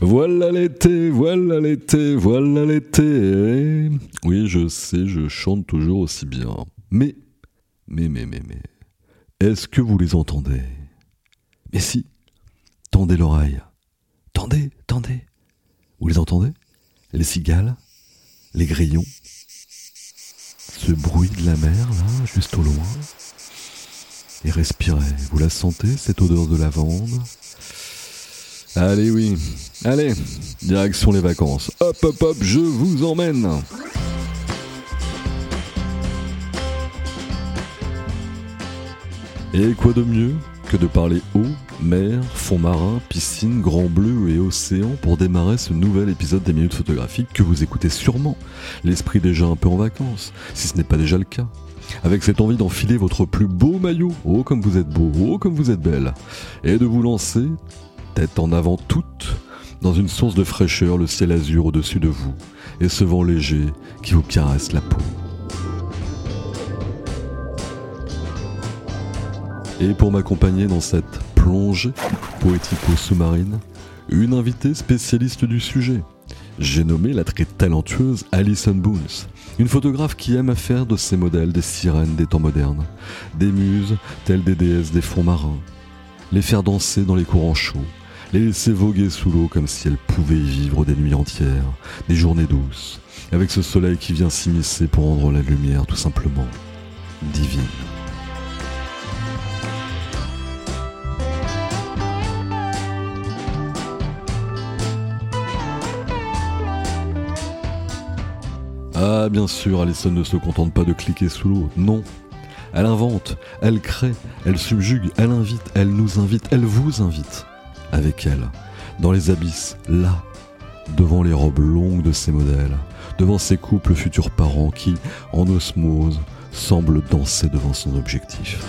Voilà l'été, voilà l'été, voilà l'été. Oui, je sais, je chante toujours aussi bien. Mais, mais, mais, mais, mais, est-ce que vous les entendez? Mais si, tendez l'oreille. Tendez, tendez. Vous les entendez? Les cigales? Les grillons? Ce bruit de la mer, là, juste au loin? Et respirez. Vous la sentez, cette odeur de lavande? Allez, oui. Allez, direction les vacances. Hop, hop, hop, je vous emmène. Et quoi de mieux que de parler eau, mer, fond marin, piscine, grand bleu et océan pour démarrer ce nouvel épisode des minutes photographiques que vous écoutez sûrement, l'esprit déjà un peu en vacances, si ce n'est pas déjà le cas. Avec cette envie d'enfiler votre plus beau maillot, oh comme vous êtes beau, oh comme vous êtes belle, et de vous lancer, tête en avant toute, dans une source de fraîcheur, le ciel azur au-dessus de vous, et ce vent léger qui vous caresse la peau. Et pour m'accompagner dans cette plongée poético-sous-marine, une invitée spécialiste du sujet. J'ai nommé la très talentueuse Alison Boons, une photographe qui aime à faire de ses modèles des sirènes des temps modernes, des muses telles des déesses des fonds marins, les faire danser dans les courants chauds, les laisser voguer sous l'eau comme si elles pouvaient y vivre des nuits entières, des journées douces, avec ce soleil qui vient s'immiscer pour rendre la lumière tout simplement divine. Ah bien sûr, Alison ne se contente pas de cliquer sous l'eau, non. Elle invente, elle crée, elle subjugue, elle invite, elle nous invite, elle vous invite. Avec elle, dans les abysses, là, devant les robes longues de ses modèles, devant ses couples futurs parents qui, en osmose, semblent danser devant son objectif.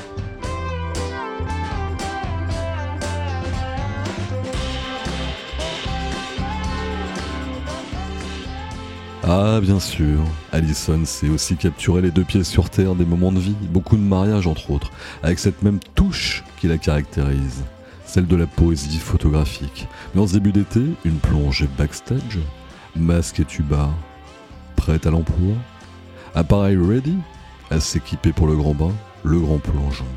Ah bien sûr, Allison sait aussi capturer les deux pieds sur terre des moments de vie, beaucoup de mariages entre autres, avec cette même touche qui la caractérise, celle de la poésie photographique. Mais en début d'été, une plongée backstage, masque et tuba, prête à l'emploi, appareil ready, à s'équiper pour le grand bain, le grand plongeon,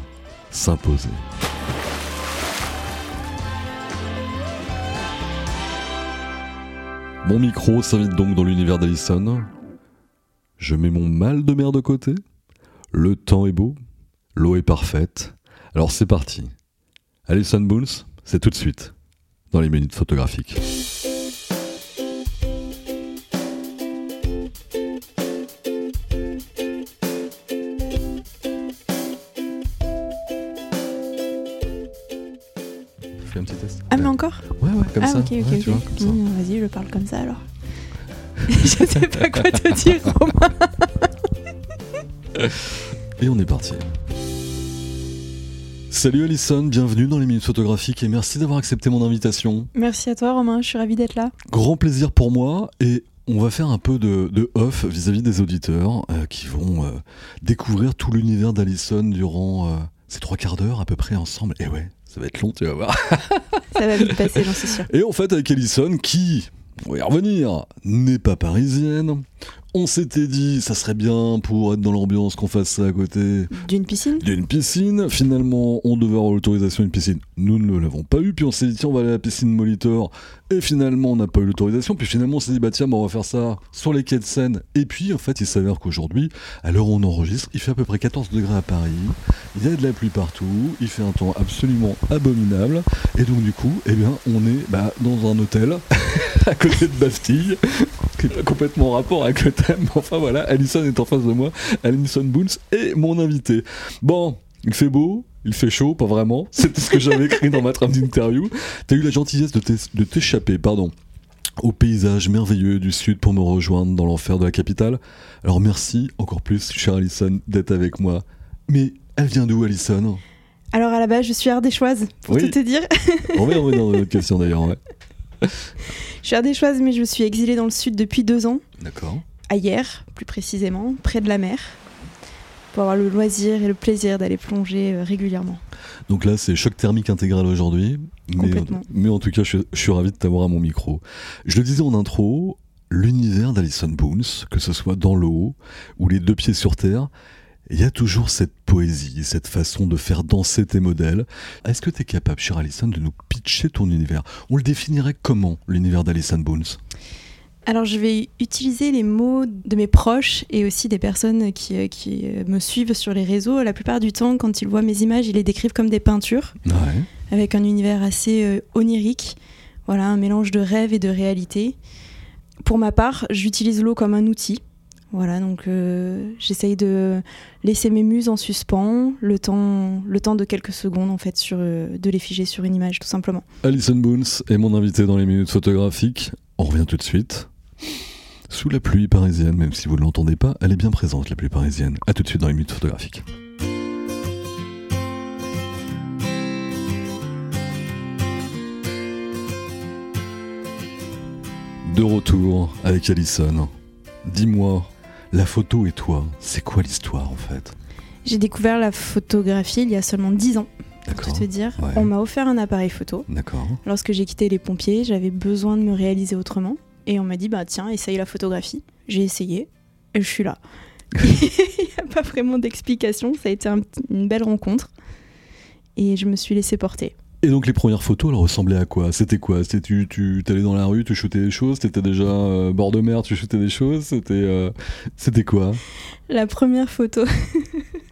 s'imposer. Mon micro s'invite donc dans l'univers d'Alison. Je mets mon mal de mer de côté. Le temps est beau. L'eau est parfaite. Alors c'est parti. Alison Boons, c'est tout de suite dans les minutes photographiques. Fais un petit test. Ah, mais encore Ouais, ouais, comme Ah, ça. ok, ok, Ouais. Mmh, Vas-y, je parle comme ça alors. je sais pas quoi te dire, Romain. Et on est parti. Salut Alison, bienvenue dans les minutes photographiques et merci d'avoir accepté mon invitation. Merci à toi, Romain, je suis ravie d'être là. Grand plaisir pour moi et on va faire un peu de, de off vis-à-vis des auditeurs euh, qui vont euh, découvrir tout l'univers d'Alison durant euh, ces trois quarts d'heure à peu près ensemble. Et ouais, ça va être long, tu vas voir. Ça va vite passer, j'en suis sûre. Et en fait avec Alison qui, on va y revenir, n'est pas parisienne. On s'était dit ça serait bien pour être dans l'ambiance qu'on fasse ça à côté D'une piscine? D'une piscine. Finalement, on devait avoir l'autorisation d'une piscine. Nous ne l'avons pas eu. Puis on s'est dit, tiens, on va aller à la piscine Molitor. Et finalement, on n'a pas eu l'autorisation. Puis finalement, on s'est dit, bah tiens, bah, on va faire ça sur les quais de Seine. Et puis, en fait, il s'avère qu'aujourd'hui, à l'heure où on enregistre, il fait à peu près 14 degrés à Paris. Il y a de la pluie partout. Il fait un temps absolument abominable. Et donc, du coup, eh bien, on est bah, dans un hôtel à côté de Bastille. Qui pas complètement en rapport avec le thème. Mais enfin, voilà, Alison est en face de moi. Alison Boons est mon invité. Bon, il fait beau, Il fait chaud, pas vraiment. C'est ce que j'avais écrit dans ma trame d'interview. T'as eu la gentillesse de t'échapper, pardon, au paysage merveilleux du sud pour me rejoindre dans l'enfer de la capitale. Alors merci encore plus, chère Alison, d'être avec moi. Mais elle vient d'où, Alison? Alors à la base, je suis ardéchoise, pour Oui. tout te dire. On va y revenir dans notre question d'ailleurs, ouais. Je suis ardéchoise, mais je suis exilée dans le sud depuis deux ans, D'accord. hier, plus précisément, près de la mer, pour avoir le loisir et le plaisir d'aller plonger euh, régulièrement. Donc là, c'est choc thermique intégral aujourd'hui. Mais, mais en tout cas, je, je suis ravi de t'avoir à mon micro. Je le disais en intro, l'univers d'Alison Boons, que ce soit dans l'eau ou les deux pieds sur terre, il y a toujours cette poésie, cette façon de faire danser tes modèles. Est-ce que tu es capable, chère Alison, de nous pitcher ton univers? On le définirait comment, l'univers d'Alison Boons Alors je vais utiliser les mots de mes proches et aussi des personnes qui, euh, qui euh, me suivent sur les réseaux. La plupart du temps, quand ils voient mes images, ils les décrivent comme des peintures, Ouais. avec un univers assez euh, onirique, voilà, un mélange de rêve et de réalité. Pour ma part, j'utilise l'eau comme un outil. Voilà, donc euh, j'essaye de laisser mes muses en suspens, le temps, de quelques secondes en fait, euh, de les figer sur une image tout simplement. Alison Boons est mon invité dans les minutes photographiques. On revient tout de suite. Sous la pluie parisienne, même si vous ne l'entendez pas, elle est bien présente, la pluie parisienne. A tout de suite dans les minutes photographiques. De retour avec Alison. Dis-moi, la photo et toi, c'est quoi l'histoire en fait? J'ai découvert la photographie il y a seulement 10 ans, pour te dire. Ouais. On m'a offert un appareil photo. D'accord. Lorsque j'ai quitté les pompiers, j'avais besoin de me réaliser autrement. Et on m'a dit, bah tiens, essaye la photographie. J'ai essayé et je suis là. Il n'y a pas vraiment d'explication, ça a été un une belle rencontre. Et je me suis laissée porter. Et donc les premières photos, elles ressemblaient à quoi? C'était quoi? C'était tu, tu allais dans la rue, tu shootais des choses, t'étais déjà euh, bord de mer, tu shootais des choses, c'était euh, c'était quoi? La première photo,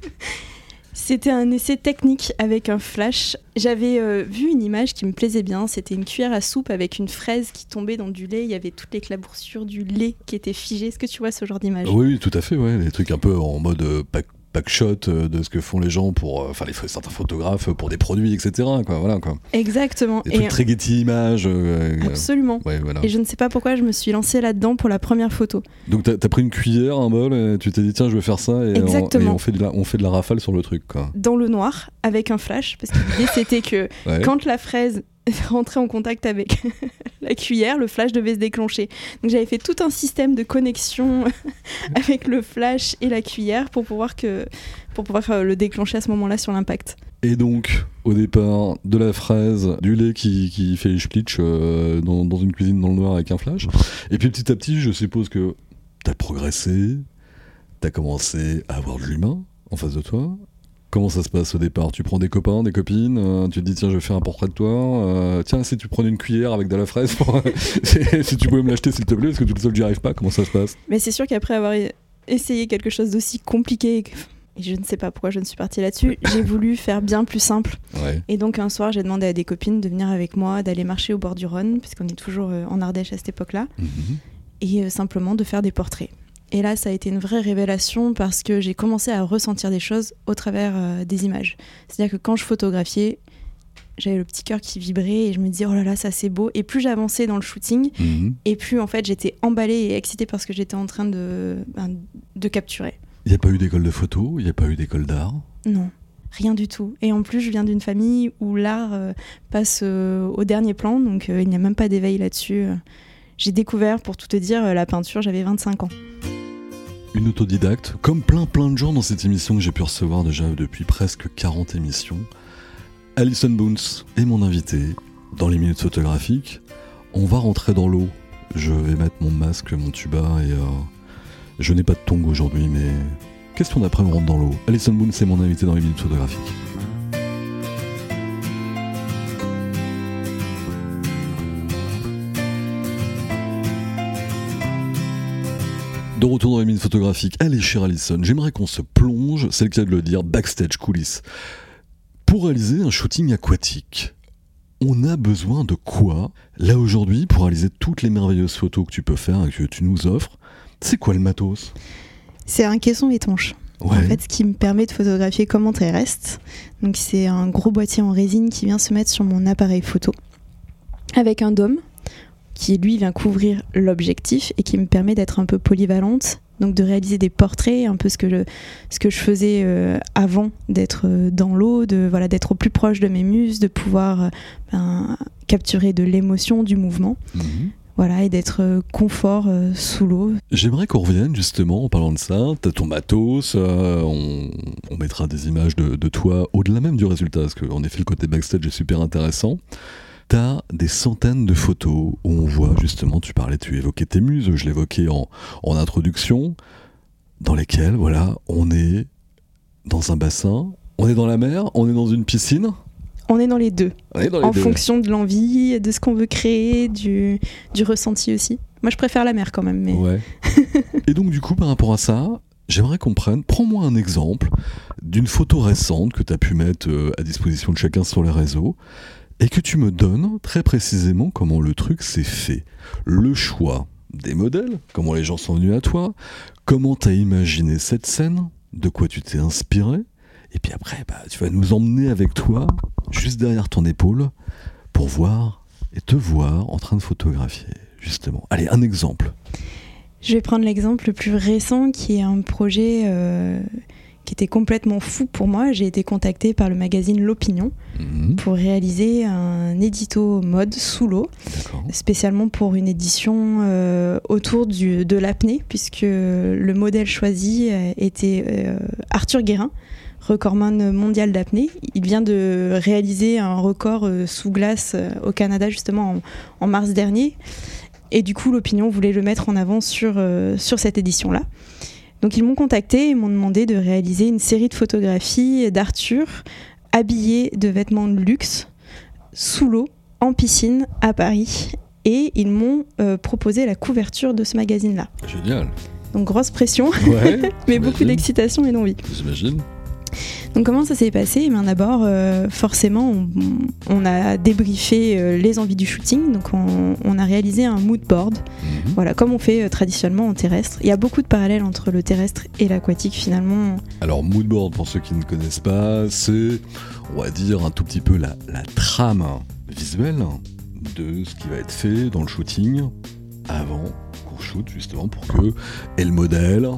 c'était un essai technique avec un flash. J'avais euh, vu une image qui me plaisait bien. C'était une cuillère à soupe avec une fraise qui tombait dans du lait. Il y avait toute l'éclaboursure du lait qui était figée. Est-ce que tu vois ce genre d'image? Oui, oui, tout à fait, ouais, des trucs un peu en mode pack, pack shot euh, de ce que font les gens pour, euh, enfin les certains photographes pour des produits, etc. Quoi, voilà quoi. Exactement. Des Et très Getty Images. euh, absolument. ouais, voilà. Et je ne sais pas pourquoi je me suis lancée là-dedans pour la première photo. Donc t'as as pris une cuillère, un bol, et tu t'es dit tiens je vais faire ça et, on, et Exactement. on fait de la, on fait de la rafale sur le truc quoi. Dans le noir, avec un flash, parce que l'idée c'était que Ouais. quand la fraise rentrait en contact avec la cuillère, le flash devait se déclencher. Donc j'avais fait tout un système de connexion avec le flash et la cuillère pour pouvoir, que, pour pouvoir euh, le déclencher à ce moment-là sur l'impact. Et donc, au départ, de la fraise, du lait qui, qui fait splitch euh, dans, dans une cuisine dans le noir avec un flash. Et puis petit à petit, je suppose que t'as progressé, t'as commencé à avoir de l'humain en face de toi. Comment ça se passe au départ? Tu prends des copains, des copines, euh, tu te dis tiens je vais faire un portrait de toi, euh, tiens si tu prenais une cuillère avec de la fraise, pour- si tu pouvais me l'acheter s'il te plaît, parce que tout seul j'y arrive pas, comment ça se passe? Mais c'est sûr qu'après avoir e- essayé quelque chose d'aussi compliqué, et je ne sais pas pourquoi je ne suis partie là-dessus, j'ai voulu faire bien plus simple. Ouais. Et donc un soir, j'ai demandé à des copines de venir avec moi, d'aller marcher au bord du Rhône, puisqu'on est toujours euh, en Ardèche à cette époque-là. Mhm. et euh, simplement de faire des portraits. Et là, ça a été une vraie révélation parce que j'ai commencé à ressentir des choses au travers euh, des images. C'est-à-dire que quand je photographiais, j'avais le petit cœur qui vibrait et je me disais oh là là ça c'est beau. Et plus j'avançais dans le shooting, Mhm. et plus en fait j'étais emballée et excitée par ce que j'étais en train de, ben, de capturer. Il n'y a pas eu d'école de photo, il n'y a pas eu d'école d'art? Non, rien du tout. Et en plus, je viens d'une famille où l'art euh, passe euh, au dernier plan, donc euh, il n'y a même pas d'éveil là-dessus. J'ai découvert, pour tout te dire, la peinture, j'avais 25 ans. Une autodidacte, comme plein plein de gens dans cette émission que j'ai pu recevoir déjà depuis presque 40 émissions. Alison Boons est mon invité dans les minutes photographiques. On va rentrer dans l'eau. Je vais mettre mon masque, mon tuba et euh, je n'ai pas de tongs aujourd'hui, mais question d'après on rentre dans l'eau? Alison Boons est mon invité dans les minutes photographiques. De retour dans les minutes photographiques, allez chère Alison, j'aimerais qu'on se plonge, c'est le cas de le dire, backstage coulisses. Pour réaliser un shooting aquatique, on a besoin de quoi? Là aujourd'hui, pour réaliser toutes les merveilleuses photos que tu peux faire et que tu nous offres, c'est quoi le matos? C'est un caisson étanche. En fait, ce qui me permet de photographier comme en terrestre. Donc c'est un gros boîtier en résine qui vient se mettre sur mon appareil photo avec un dôme qui lui vient couvrir l'objectif et qui me permet d'être un peu polyvalente, donc de réaliser des portraits, un peu ce que je, ce que je faisais euh, avant d'être euh, dans l'eau, de voilà d'être au plus proche de mes muses, de pouvoir euh, ben, capturer de l'émotion, du mouvement. Mhm. Voilà, et d'être confort sous l'eau. J'aimerais qu'on revienne justement en parlant de ça. T'as ton matos, on, on, mettra des images de, de toi au-delà même du résultat, parce qu'en effet le côté backstage est super intéressant. T'as des centaines de photos où on voit justement, tu parlais, tu évoquais tes muses, je l'évoquais en, en introduction, dans lesquelles, voilà, on est dans un bassin, on est dans la mer, on est dans une piscine. On est dans les deux. On est dans les en deux. fonction de l'envie, de ce qu'on veut créer, du, du ressenti aussi. Moi, je préfère la mer quand même. Mais... Ouais. Et donc, du coup, par rapport à ça, j'aimerais qu'on prenne, prends-moi un exemple d'une photo récente que tu as pu mettre euh, à disposition de chacun sur les réseaux et que tu me donnes très précisément comment le truc s'est fait. Le choix des modèles, comment les gens sont venus à toi, comment tu as imaginé cette scène, de quoi tu t'es inspiré, et puis après, bah, tu vas nous emmener avec toi, juste derrière ton épaule, pour voir et te voir en train de photographier, justement. Allez, un exemple. Je vais prendre l'exemple le plus récent qui est un projet euh, qui était complètement fou pour moi. J'ai été contactée par le magazine L'Opinion Mhm, pour réaliser un édito mode sous l'eau, spécialement pour une édition euh, autour du, de l'apnée, puisque le modèle choisi euh, était euh, Arthur Guérin, recordman mondial d'apnée. Il vient de réaliser un record euh, sous glace au Canada justement en, en mars dernier. Et du coup, l'opinion voulait le mettre en avant sur, sur cette édition-là. Donc ils m'ont contacté et m'ont demandé de réaliser une série de photographies d'Arthur habillé de vêtements de luxe, sous l'eau, en piscine, à Paris. Et ils m'ont euh, proposé la couverture de ce magazine-là. Génial. Donc grosse pression, Ouais. mais beaucoup d'excitation et d'envie. J'imagine. Donc comment ça s'est passé? Eh D'abord, euh, forcément, on, on a débriefé euh, les envies du shooting. Donc on, on a réalisé un mood board, Mhm. voilà, comme on fait euh, traditionnellement en terrestre. Il y a beaucoup de parallèles entre le terrestre et l'aquatique finalement. Alors, moodboard, pour ceux qui ne connaissent pas, c'est, on va dire, un tout petit peu la, la trame visuelle de ce qui va être fait dans le shooting avant qu'on shoot, justement, pour que et le modèle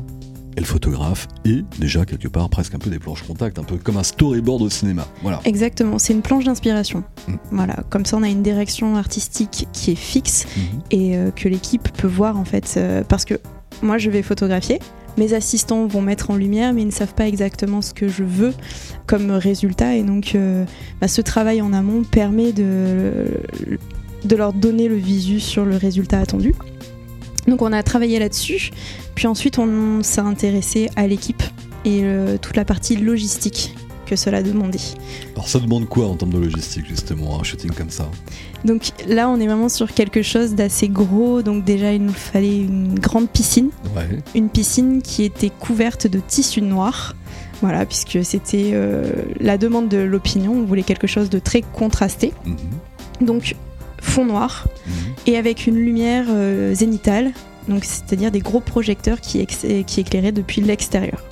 et le photographe aient déjà quelque part presque un peu des planches contact, un peu comme un storyboard au cinéma. Voilà. Exactement, c'est une planche d'inspiration. Mm. Voilà, comme ça on a une direction artistique qui est fixe Mhm. et euh, que l'équipe peut voir en fait euh, parce que moi je vais photographier mes assistants vont mettre en lumière mais ils ne savent pas exactement ce que je veux comme résultat et donc euh, bah, ce travail en amont permet de, de leur donner le visu sur le résultat attendu donc on a travaillé là-dessus puis ensuite on s'est intéressé à l'équipe et euh, toute la partie logistique que cela demandait Alors, ça demande quoi en termes de logistique, justement, un shooting comme ça? Donc là, on est vraiment sur quelque chose d'assez gros. Donc déjà, il nous fallait une grande piscine, Ouais. une piscine qui était couverte de tissu noir. Voilà, puisque c'était euh, la demande de l'opinion. On voulait quelque chose de très contrasté. Mhm. Donc fond noir Mhm. et avec une lumière euh, zénitale. Donc c'est-à-dire des gros projecteurs qui, qui éclairaient depuis l'extérieur.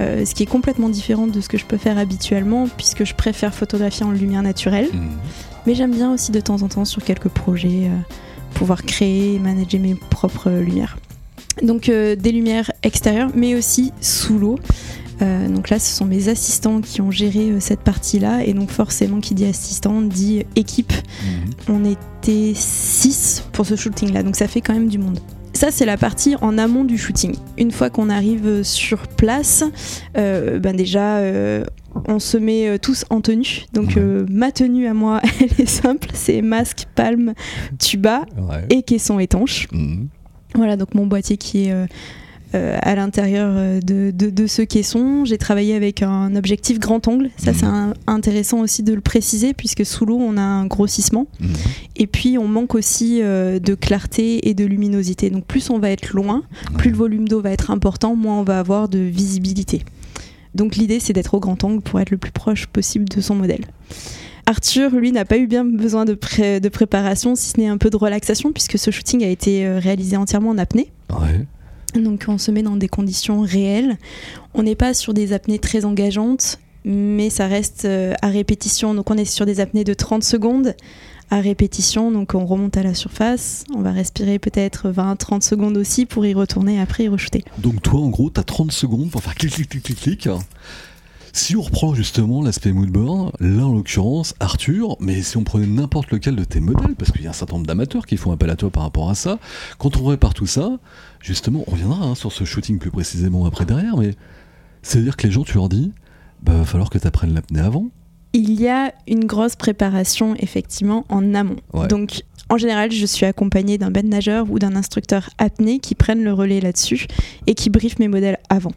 Euh, ce qui est complètement différent de ce que je peux faire habituellement, puisque je préfère photographier en lumière naturelle. Mhm. Mais j'aime bien aussi de temps en temps sur quelques projets euh, pouvoir créer et manager mes propres euh, lumières. Donc euh, des lumières extérieures mais aussi sous l'eau. Euh, donc là ce sont mes assistants qui ont géré euh, cette partie-là et donc forcément qui dit assistant dit équipe. Mhm. On était 6 pour ce shooting-là donc ça fait quand même du monde. Ça, c'est la partie en amont du shooting. Une fois qu'on arrive sur place, euh, ben déjà, euh, on se met euh, tous en tenue. Donc, euh, ma tenue à moi, elle est simple c'est masque, palme, tuba Ouais. et caisson étanche. Mhm. Voilà, donc mon boîtier qui est euh, euh, à l'intérieur euh, de, de- de ce caisson. J'ai travaillé avec un objectif grand angle. Ça, c'est Mhm. un- intéressant aussi de le préciser, puisque sous l'eau, on a un grossissement. Mhm. Et puis, on manque aussi euh, de clarté et de luminosité. Donc, plus on va être loin, plus le volume d'eau va être important, moins on va avoir de visibilité. Donc, l'idée, c'est d'être au grand angle pour être le plus proche possible de son modèle. Arthur, lui, n'a pas eu bien besoin de, pré- de préparation, si ce n'est un peu de relaxation, puisque ce shooting a été réalisé entièrement en apnée. Ouais. Donc on se met dans des conditions réelles. On n'est pas sur des apnées très engageantes, mais ça reste euh, à répétition. Donc on est sur des apnées de 30 secondes à répétition. Donc on remonte à la surface, on va respirer peut-être 20-30 secondes aussi pour y retourner après y re-shooter. Donc toi, en gros, tu as 30 secondes pour faire clic, clic, clic, clic, clic. Si on reprend justement l'aspect moodboard, là en l'occurrence Arthur, mais si on prenait n'importe lequel de tes modèles, parce qu'il y a un certain nombre d'amateurs qui font appel à toi par rapport à ça, quand on répare tout ça, justement, on reviendra hein, sur ce shooting plus précisément après derrière, mais c'est-à-dire que les gens, tu leur dis, bah va falloir que tu apprennes l'apnée avant. Il y a une grosse préparation effectivement en amont. Ouais. Donc en général, je suis accompagnée d'un bed nageur ou d'un instructeur apnée qui prennent le relais là-dessus et qui briefent mes modèles avant.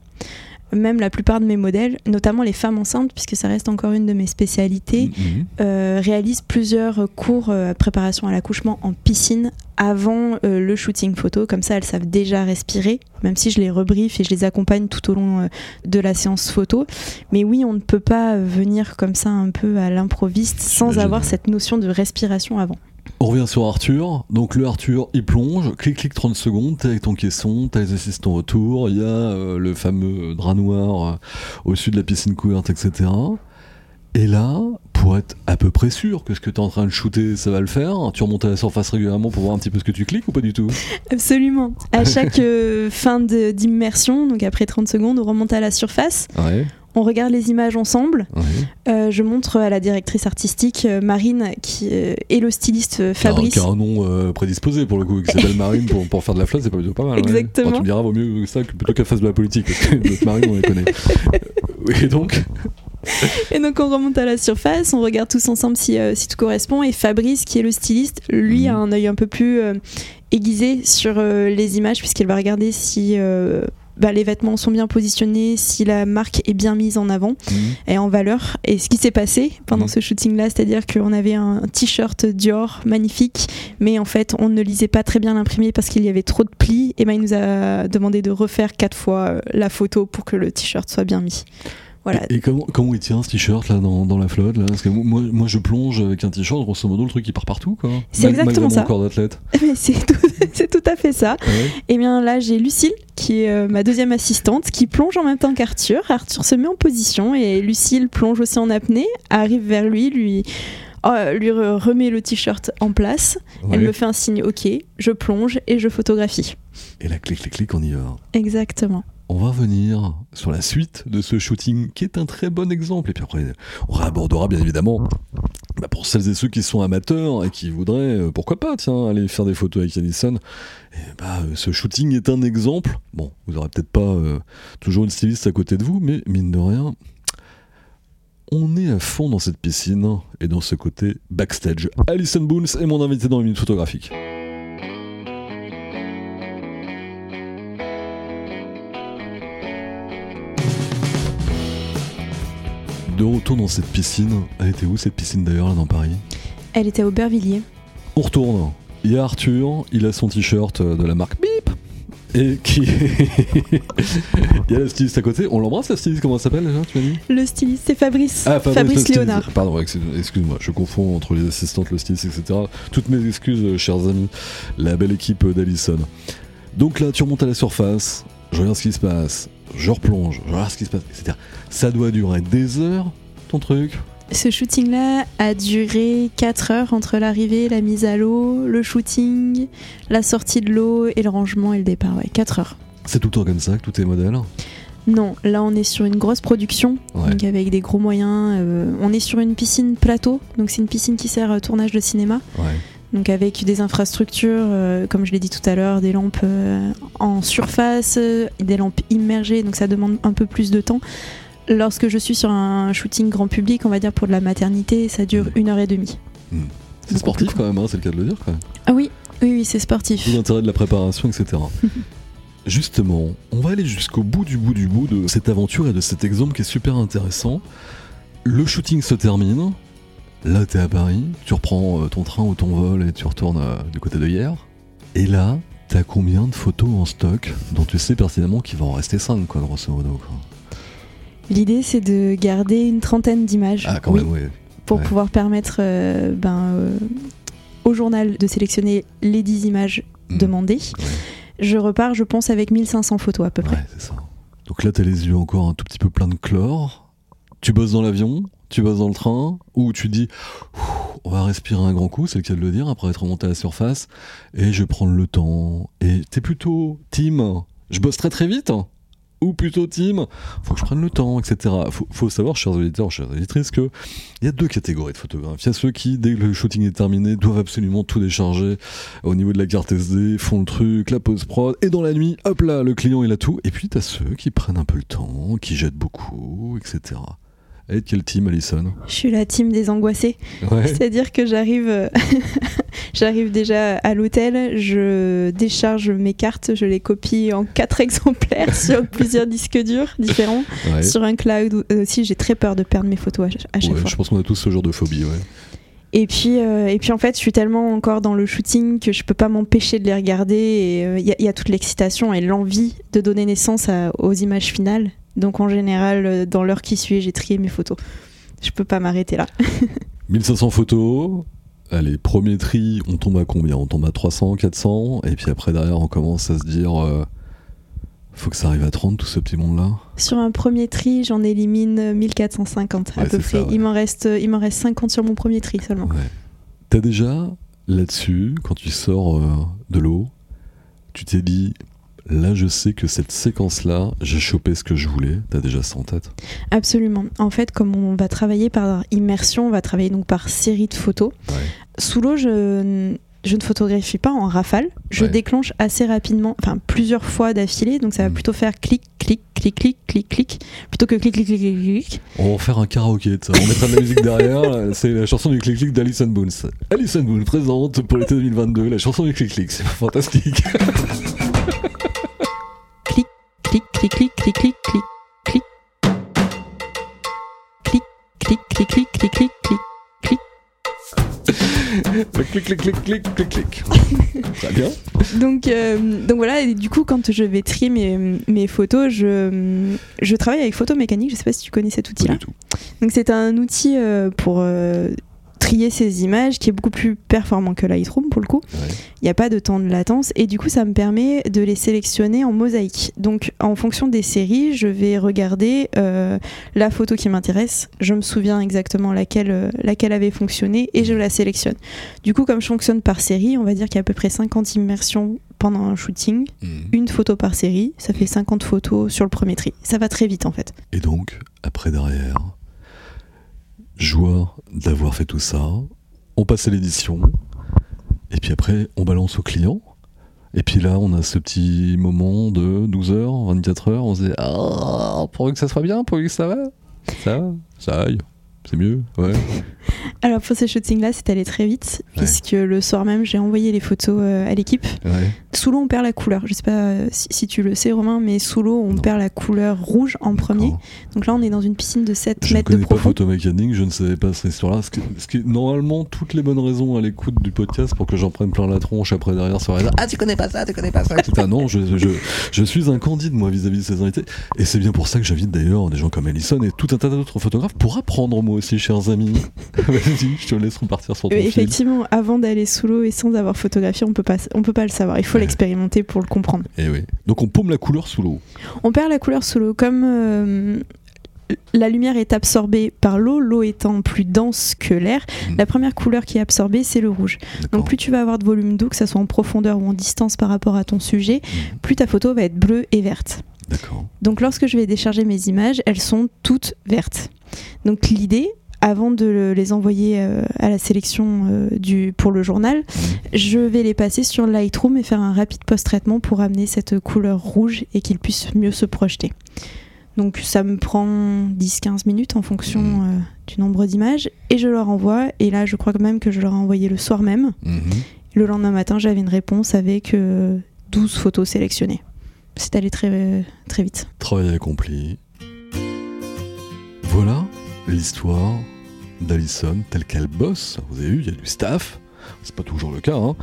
Même la plupart de mes modèles, notamment les femmes enceintes, puisque ça reste encore une de mes spécialités, Mhm. euh, réalisent plusieurs cours euh, préparation à l'accouchement en piscine avant euh, le shooting photo. Comme ça, elles savent déjà respirer, même si je les rebriefe et je les accompagne tout au long euh, de la séance photo. Mais oui, on ne peut pas euh, venir comme ça un peu à l'improviste sans avoir cette notion de respiration avant. On revient sur Arthur. Donc le Arthur, il plonge, clic clic 30 secondes, t'es avec ton caisson, t'as les assistants autour, il y a euh, le fameux drap noir euh, au-dessus de la piscine couverte, etc. Et là, pour être à peu près sûr que ce que t'es en train de shooter, ça va le faire, tu remontes à la surface régulièrement pour voir un petit peu ce que tu cliques ou pas du tout? Absolument. À chaque euh, fin d'immersion, donc après 30 secondes, on remonte à la surface, Ouais, on regarde les images ensemble. ouais. Euh, je montre à la directrice artistique euh, Marine qui euh, et le styliste euh, Fabrice. Qui a un nom euh, prédisposé pour le coup, qui s'appelle Marine pour, pour faire de la flotte, c'est pas plutôt pas mal. ouais. Exactement. Bon, tu me diras, vaut mieux ça que plutôt qu'elle fasse de la politique, parce que notre Marine, on les connaît. Et donc, Et donc on remonte à la surface, on regarde tous ensemble si, euh, si tout correspond. Et Fabrice, qui est le styliste, lui a Mhm. un œil un peu plus euh, aiguisé sur euh, les images puisqu'il va regarder si bah, les vêtements sont bien positionnés, si la marque est bien mise en avant et en valeur. Et ce qui s'est passé pendant Mhm. ce shooting-là, c'est-à-dire qu'on avait un t-shirt Dior magnifique, mais en fait on ne lisait pas très bien l'imprimé parce qu'il y avait trop de plis. Et ben il nous a demandé de refaire quatre fois euh, la photo pour que le t-shirt soit bien mis. Voilà. Et, et comment, comment il tient ce t-shirt là dans, dans la flotte là? Parce que moi, moi je plonge avec un t-shirt, grosso modo le truc il part partout quoi. C'est exactement ça. corps d'athlète. C'est tout, à fait ça. Ouais. Et bien là, j'ai Lucille, qui est euh, ma deuxième assistante, qui plonge en même temps qu'Arthur. Arthur se met en position et Lucille plonge aussi en apnée, arrive vers lui, lui, oh, lui re- remet le t-shirt en place. Elle me fait un signe OK, je plonge et je photographie. Et là, clic, clic, clic, on y va. Exactement. On va revenir sur la suite de ce shooting qui est un très bon exemple. Et puis après, on réabordera bien évidemment bah, pour celles et ceux qui sont amateurs et qui voudraient, euh, pourquoi pas, tiens, aller faire des photos avec Addison. Et bah, euh, ce shooting est un exemple. Bon, vous aurez peut-être pas euh, toujours une styliste à côté de vous, mais mine de rien, on est à fond dans cette piscine et dans ce côté backstage. Alison Boons est mon invité dans les minutes photographiques. De retour dans cette piscine, elle était où cette piscine d'ailleurs là dans Paris? Elle était à Aubervilliers. On retourne. Il y a Arthur, il a son t-shirt euh, de la marque Bip et qui. il y a la styliste à côté. On l'embrasse la styliste, comment elle s'appelle déjà Tu m'as dit? Le styliste, c'est Fabrice. Ah, Fabrice, le styliste. Léonard. Pardon, excuse- excuse-moi, je confonds entre les assistantes, le styliste, etc. Toutes mes excuses, euh, chers amis, la belle équipe d'Alison. Donc là, tu remontes à la surface, je regarde ce qui se passe, je replonge, je regarde ce qui se passe, etc. Ça doit durer des heures, ton truc Ce shooting-là a duré 4 heures entre l'arrivée, la mise à l'eau, le shooting, la sortie de l'eau et le rangement et le départ. Ouais, 4 heures. C'est tout le temps comme ça que tous tes modèles? Non, là on est sur une grosse production, Ouais. donc avec des gros moyens. euh, on est sur une piscine plateau, donc c'est une piscine qui sert à tournage de cinéma, Ouais. Donc avec des infrastructures, euh, comme je l'ai dit tout à l'heure, des lampes euh, en surface, euh, des lampes immergées, donc ça demande un peu plus de temps. Lorsque je suis sur un shooting grand public, on va dire pour de la maternité, ça dure une heure et demie. C'est Beaucoup sportif plus quand même, hein, c'est le cas de le dire quand même. Ah oui, oui, oui, c'est sportif. L'intérêt de la préparation, etc. Justement, on va aller jusqu'au bout du bout du bout de cette aventure et de cet exemple qui est super intéressant. Le shooting se termine. Là, t'es à Paris, tu reprends euh, ton train ou ton vol et tu retournes euh, du côté de hier. Et là, t'as combien de photos en stock dont tu sais pertinemment qu'il va en rester 5, quoi, grosso modo quoi. L'idée, c'est de garder une trentaine d'images Ah, quand oui, même, oui. pour ouais. pouvoir permettre euh, ben, euh, au journal de sélectionner les 10 images Mm. demandées. Ouais. je repars, je pense, avec 1500 photos à peu près. Ouais, c'est ça. Donc là, t'as les yeux encore un tout petit peu pleins de chlore. Tu bosses dans l'avion, tu bosses dans le train, ou tu dis, on va respirer un grand coup, c'est le cas de le dire, après être remonté à la surface, et je vais prendre le temps. Et t'es plutôt team, je bosse très très vite, ou plutôt team, faut que je prenne le temps, etc. Faut, faut savoir, chers auditeurs, chères auditrices, que il y a deux catégories de photographes. Il y a ceux qui, dès que le shooting est terminé, doivent absolument tout décharger au niveau de la carte SD, font le truc, la pose prod, et dans la nuit, hop là, le client il a tout. Et puis t'as ceux qui prennent un peu le temps, qui jettent beaucoup, etc. Et de quel team, Alison Je suis la team des angoissés. Ouais. C'est-à-dire que j'arrive, euh, j'arrive déjà à l'hôtel, je décharge mes cartes, je les copie en quatre exemplaires sur plusieurs disques durs différents. ouais. Sur un cloud aussi, j'ai très peur de perdre mes photos à, ch- à chaque Ouais, fois. je pense qu'on a tous ce genre de phobie, ouais. Et puis, euh, et puis en fait, je suis tellement encore dans le shooting que je peux pas m'empêcher de les regarder. Et euh, il y, a- il y a toute l'excitation et l'envie de donner naissance à- aux images finales. Donc en général, euh, dans l'heure qui suit, j'ai trié mes photos. Je peux pas m'arrêter là. 1500 photos. Allez, premier tri, on tombe à combien? On tombe à 300, 400, et puis après derrière on commence à se dire, euh, faut que ça arrive à 30 tout ce petit monde-là. Sur un premier tri, j'en élimine 1450 à peu près. ça, ouais. Il m'en reste, il m'en reste 50 sur mon premier tri seulement. Ouais. T'as déjà là-dessus, quand tu sors euh, de l'eau, tu t'es dit, là je sais que cette séquence-là, j'ai chopé ce que je voulais. T'as déjà ça en tête? Absolument. En fait, comme on va travailler par immersion, on va travailler donc par série de photos. Ouais. Sous l'eau, je, je ne photographie pas en rafale. Je Ouais. déclenche assez rapidement, enfin plusieurs fois d'affilée. Donc ça va Mm. plutôt faire clic, clic, clic, clic, clic, clic, plutôt que clic, clic, clic, clic, clic. On va en faire un karaoké, ça. on mettra de la musique derrière, c'est la chanson du clic-clic d'Alison Boone. Alison Boone présente pour l'été 2022 la chanson du clic-clic, c'est fantastique. clic, clic, clic, clic, clic, clic, clic, clic. Clic, clic, clic, clic, clic, clic, clic. clic, clic, clic, clic, clic, clic. Très bien. Donc, euh, donc voilà, et du coup, quand je vais trier mes, mes photos, je, je travaille avec Photo Mécanique. Je sais pas si tu connais cet Pas outil-là. du tout. Donc c'est un outil euh, pour euh, trier ces images qui est beaucoup plus performant que Lightroom pour le coup. Ouais. Il n'y a pas de temps de latence et du coup ça me permet de les sélectionner en mosaïque. Donc en fonction des séries, je vais regarder euh, la photo qui m'intéresse. Je me souviens exactement laquelle, euh, laquelle avait fonctionné et je la sélectionne. Du coup comme je fonctionne par série, on va dire qu'il y a à peu près 50 immersions pendant un shooting. Mhm. Une photo par série, ça fait 50 photos sur le premier tri. Ça va très vite en fait. Et donc, après derrière, joie d'avoir fait tout ça, on passe à l'édition, et puis après, on balance au client. Et puis là, on a ce petit moment de 12 heures, 24 heures, on se dit Ah, pourvu que ça soit bien, pourvu que ça va, ça va, ça aille, c'est mieux, ouais. Alors pour ces shootings-là, c'est allé très vite, Ouais. puisque le soir même, j'ai envoyé les photos euh, à l'équipe. ouais. Sous l'eau, on perd la couleur. Je sais pas euh, si, si tu le sais, Romain, mais sous l'eau, on Non. perd la couleur rouge en premier. Donc là, on est dans une piscine de 7 Je ne mètres de connais pas profond. photomécanique, je ne savais pas cette histoire-là. Ce qui, ce qui normalement toutes les bonnes raisons à l'écoute du podcast pour que j'en prenne plein la tronche après derrière sur Ah, tu connais pas ça, tu connais pas ça. Non, je, je, je suis un candide, moi, vis-à-vis de ces invités. Et c'est bien pour ça que j'invite d'ailleurs des gens comme Ellison et tout un tas d'autres photographes pour apprendre, moi aussi, chers amis. Vas-y, je te laisse repartir sur ton fil. effectivement, avant d'aller sous l'eau et sans avoir photographié, on peut pas, on peut pas le savoir. Il faut. L'expérimenter pour le comprendre. Et Eh oui. Donc on paume la couleur sous l'eau. On perd la couleur sous l'eau. Comme euh, la lumière est absorbée par l'eau, l'eau étant plus dense que l'air, Mhm. la première couleur qui est absorbée, c'est le rouge. Donc plus tu vas avoir de volume d'eau, que ça soit en profondeur ou en distance par rapport à ton sujet, Mhm. plus ta photo va être bleue et verte. Donc lorsque je vais décharger mes images, elles sont toutes vertes. Donc l'idée, avant de le- les envoyer euh, à la sélection euh, du, pour le journal, Mhm. je vais les passer sur Lightroom et faire un rapide post-traitement pour amener cette couleur rouge et qu'ils puissent mieux se projeter. Donc ça me prend 10-15 minutes en fonction Mhm. euh, du nombre d'images et je leur envoie. Et là, je crois même que je leur ai envoyé le soir même. Mhm. Le lendemain matin, j'avais une réponse avec euh, 12 photos sélectionnées. C'est allé très, très vite. Travail accompli. Voilà l'histoire d'Alison telle qu'elle bosse. Vous avez vu, il y a du staff. C'est pas toujours le cas. hein.